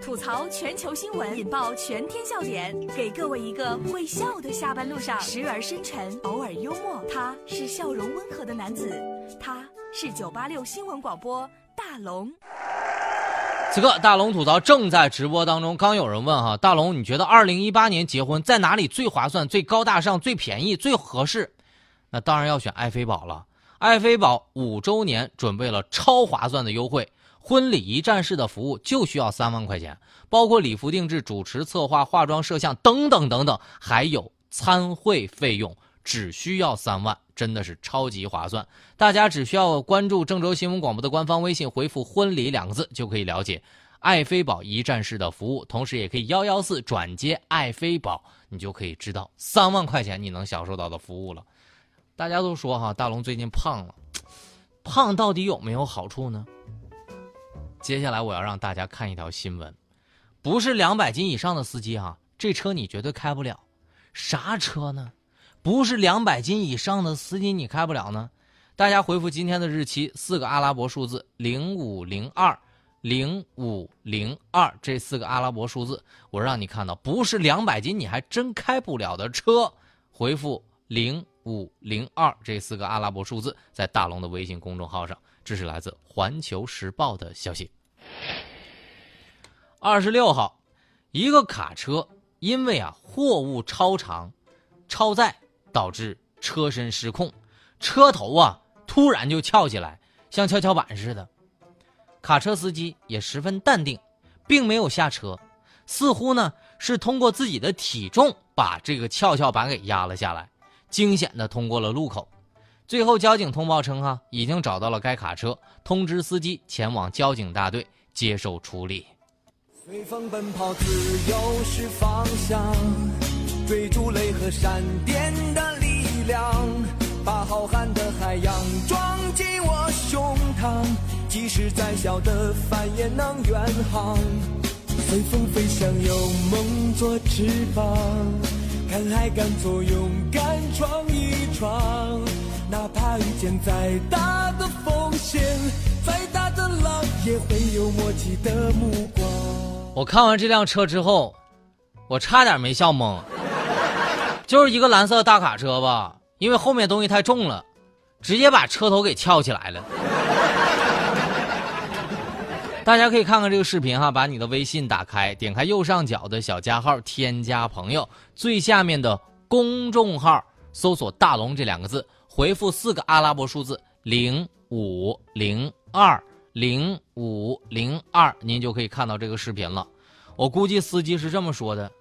吐槽全球新闻，引爆全天笑点，给各位一个会笑的下班路上，时而深沉，偶尔幽默。他是笑容温和的男子，他是九八六新闻广播大龙。此刻大龙吐槽正在直播当中。刚有人问哈，大龙，你觉得二零一八年结婚在哪里最划算、最高大上、最便宜、最合适？那当然要选爱妃宝了。爱妃宝五周年准备了超划算的优惠，婚礼一站式的服务就需要三万块钱，包括礼服定制、主持策划、化妆摄像等等等等，还有参会费用只需要三万，真的是超级划算。大家只需要关注郑州新闻广播的官方微信，回复“婚礼”两个字就可以了解爱妃宝一站式的服务，同时也可以幺幺四转接爱妃宝，你就可以知道三万块钱你能享受到的服务了。大家都说哈，大龙最近胖了，胖到底有没有好处呢？接下来我要让大家看一条新闻，不是两百斤以上的司机哈，这车你绝对开不了。啥车呢？不是两百斤以上的司机你开不了呢？大家回复今天的日期，四个阿拉伯数字零五零二零五零二这四个阿拉伯数字，我让你看到，不是两百斤你还真开不了的车。回复零。五零二这四个阿拉伯数字在大龙的微信公众号上，这是来自《环球时报》的消息。二十六号，一个卡车因为啊货物超长、超载，导致车身失控，车头啊突然就翘起来，像跷跷板似的。卡车司机也十分淡定，并没有下车，似乎呢是通过自己的体重把这个跷跷板给压了下来。惊险的通过了路口，最后交警通报称，哈已经找到了该卡车，通知司机前往交警大队接受处理。随风奔跑，自由是方向，追逐雷和闪电的力量，把浩瀚的海洋装进我胸膛，即使再小的帆也能远航。随风飞翔，有梦做翅膀。敢爱敢做，勇敢闯一闯，哪怕遇见再大的风险，再大的浪，也会有默契的目光。我看完这辆车之后，我差点没笑懵。就是一个蓝色大卡车吧，因为后面东西太重了，直接把车头给翘起来了。大家可以看看这个视频哈，把你的微信打开，点开右上角的小加号，添加朋友，最下面的公众号搜索“大龙”这两个字，回复四个阿拉伯数字零五零二零五零二，您就可以看到这个视频了。我估计司机是这么说的：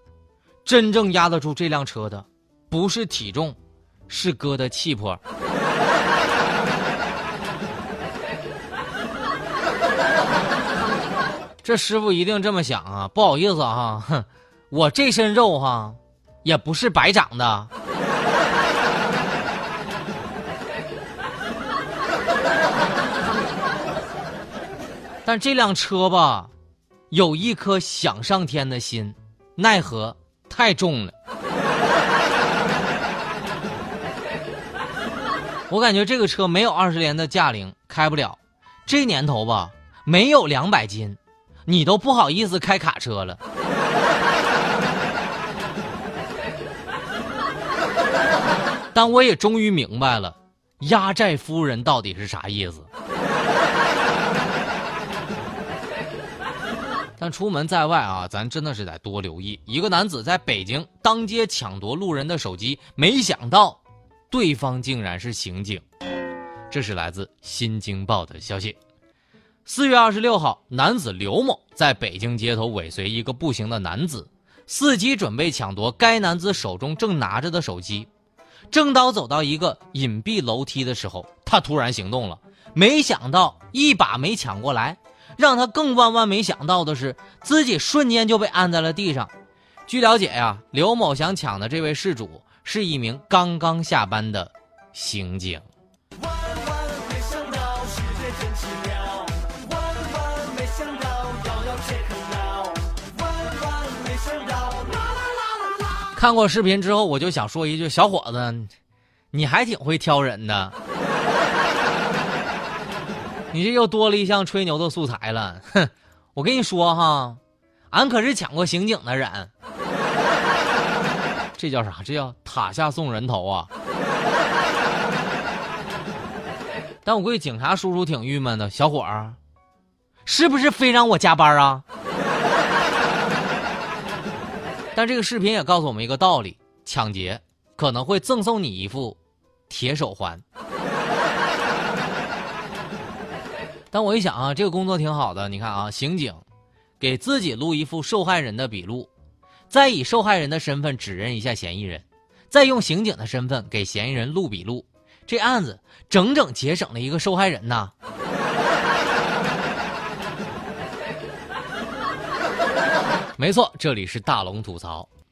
真正压得住这辆车的，不是体重，是哥的气魄。这师傅一定这么想啊！不好意思哈，哼，我这身肉哈，也不是白长的。但这辆车吧，有一颗想上天的心，奈何太重了。我感觉这个车没有二十年的驾龄，开不了。这年头吧，没有两百斤。你都不好意思开卡车了，但我也终于明白了，压寨夫人到底是啥意思。但出门在外啊，咱真的是得多留意。一个男子在北京当街抢夺路人的手机，没想到，对方竟然是刑警。这是来自《新京报》的消息。四月二十六号，男子刘某在北京街头尾随一个步行的男子，伺机准备抢夺该男子手中正拿着的手机。正当走到一个隐蔽楼梯的时候，他突然行动了，没想到一把没抢过来，让他更万万没想到的是，自己瞬间就被按在了地上。据了解呀，刘某想抢的这位事主是一名刚刚下班的刑警。看过视频之后，我就想说一句：小伙子，你还挺会挑人的。你这又多了一项吹牛的素材了。哼，我跟你说哈，俺可是抢过刑警的人。这叫啥？这叫塔下送人头啊！但我估计警察叔叔挺郁闷的，小伙儿，是不是非让我加班啊？但这个视频也告诉我们一个道理：抢劫可能会赠送你一副铁手环。但我一想啊，这个工作挺好的。你看啊，刑警给自己录一副受害人的笔录。再以受害人的身份指认一下嫌疑人，再用刑警的身份给嫌疑人录笔录，这案子整整节省了一个受害人呐！没错，这里是大龙吐槽，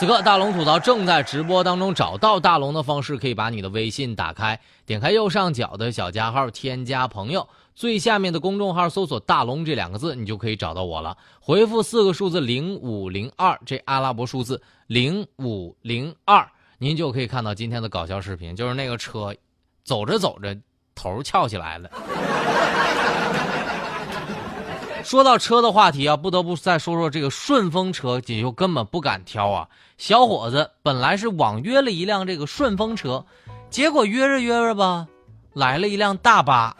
此刻，大龙吐槽正在直播当中。找到大龙的方式，可以把你的微信打开，点开右上角的小加号，添加朋友，最下面的公众号搜索“大龙”这两个字，你就可以找到我了。回复四个数字零五零二，这阿拉伯数字零五零二，您就可以看到今天的搞笑视频，就是那个车，走着走着头翘起来了。说到车的话题啊，不得不再说说这个顺风车，也就根本不敢挑啊。小伙子本来是网约了一辆这个顺风车，结果约着约着吧，来了一辆大巴。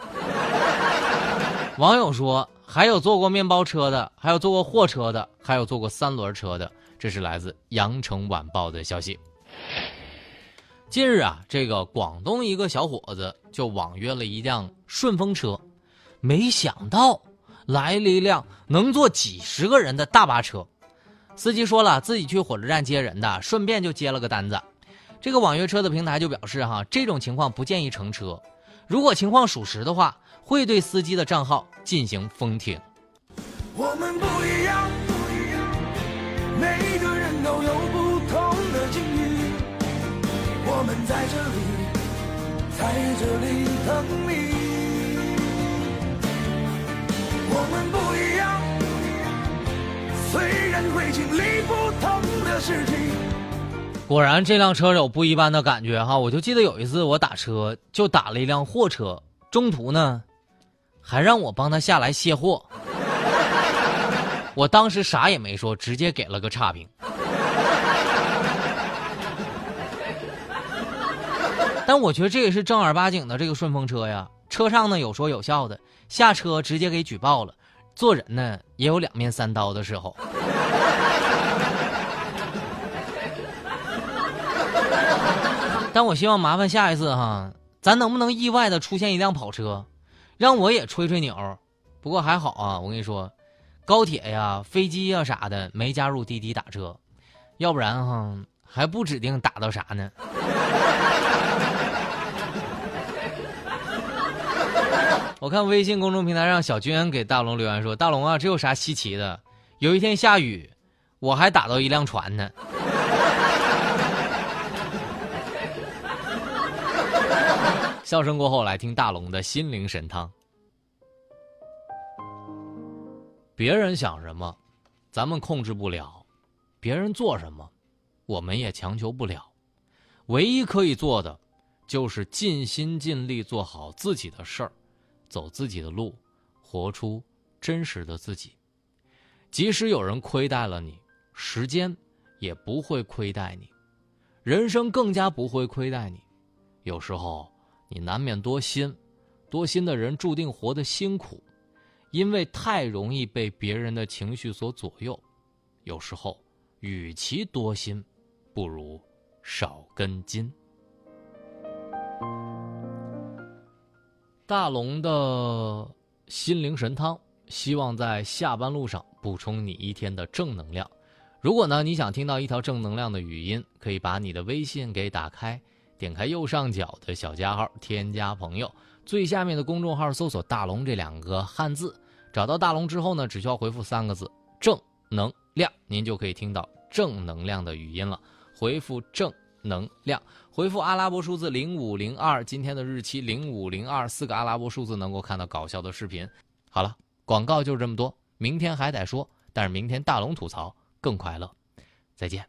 网友说，还有坐过面包车的，还有坐过货车的，还有坐过三轮车的。这是来自《羊城晚报》的消息。近日啊，这个广东一个小伙子就网约了一辆顺风车，没想到。来了一辆能坐几十个人的大巴车，司机说了自己去火车站接人的，顺便就接了个单子。这个网约车的平台就表示哈，这种情况不建议乘车，如果情况属实的话，会对司机的账号进行封停。我们不一样，不一样每个人都有不同的境遇，我们在这里，在这里等你。我们不一样，虽然会经历不同的事情。果然，这辆车有不一般的感觉哈！我就记得有一次我打车，就打了一辆货车，中途呢，还让我帮他下来卸货。我当时啥也没说，直接给了个差评。但我觉得这也是正儿八经的这个顺风车呀。车上呢有说有笑的，下车直接给举报了。做人呢也有两面三刀的时候。但我希望麻烦下一次哈，咱能不能意外的出现一辆跑车，让我也吹吹牛？不过还好啊，我跟你说，高铁呀、飞机呀啥的没加入滴滴打车，要不然哈还不指定打到啥呢。我看微信公众平台上小娟给大龙留言说：“大龙啊，这有啥稀奇的？有一天下雨，我还打到一辆船呢。”笑声过后，来听大龙的心灵神汤。别人想什么，咱们控制不了；别人做什么，我们也强求不了。唯一可以做的，就是尽心尽力做好自己的事儿。走自己的路，活出真实的自己。即使有人亏待了你，时间也不会亏待你，人生更加不会亏待你。有时候你难免多心，多心的人注定活得辛苦，因为太容易被别人的情绪所左右。有时候，与其多心，不如少根筋。大龙的心灵神汤，希望在下班路上补充你一天的正能量。如果呢，你想听到一条正能量的语音，可以把你的微信给打开，点开右上角的小加号，添加朋友，最下面的公众号搜索“大龙”这两个汉字，找到大龙之后呢，只需要回复三个字“正能量”，您就可以听到正能量的语音了。回复“正”。能量回复阿拉伯数字零五零二，今天的日期零五零二四个阿拉伯数字能够看到搞笑的视频。好了，广告就这么多，明天还得说，但是明天大龙吐槽更快乐。再见。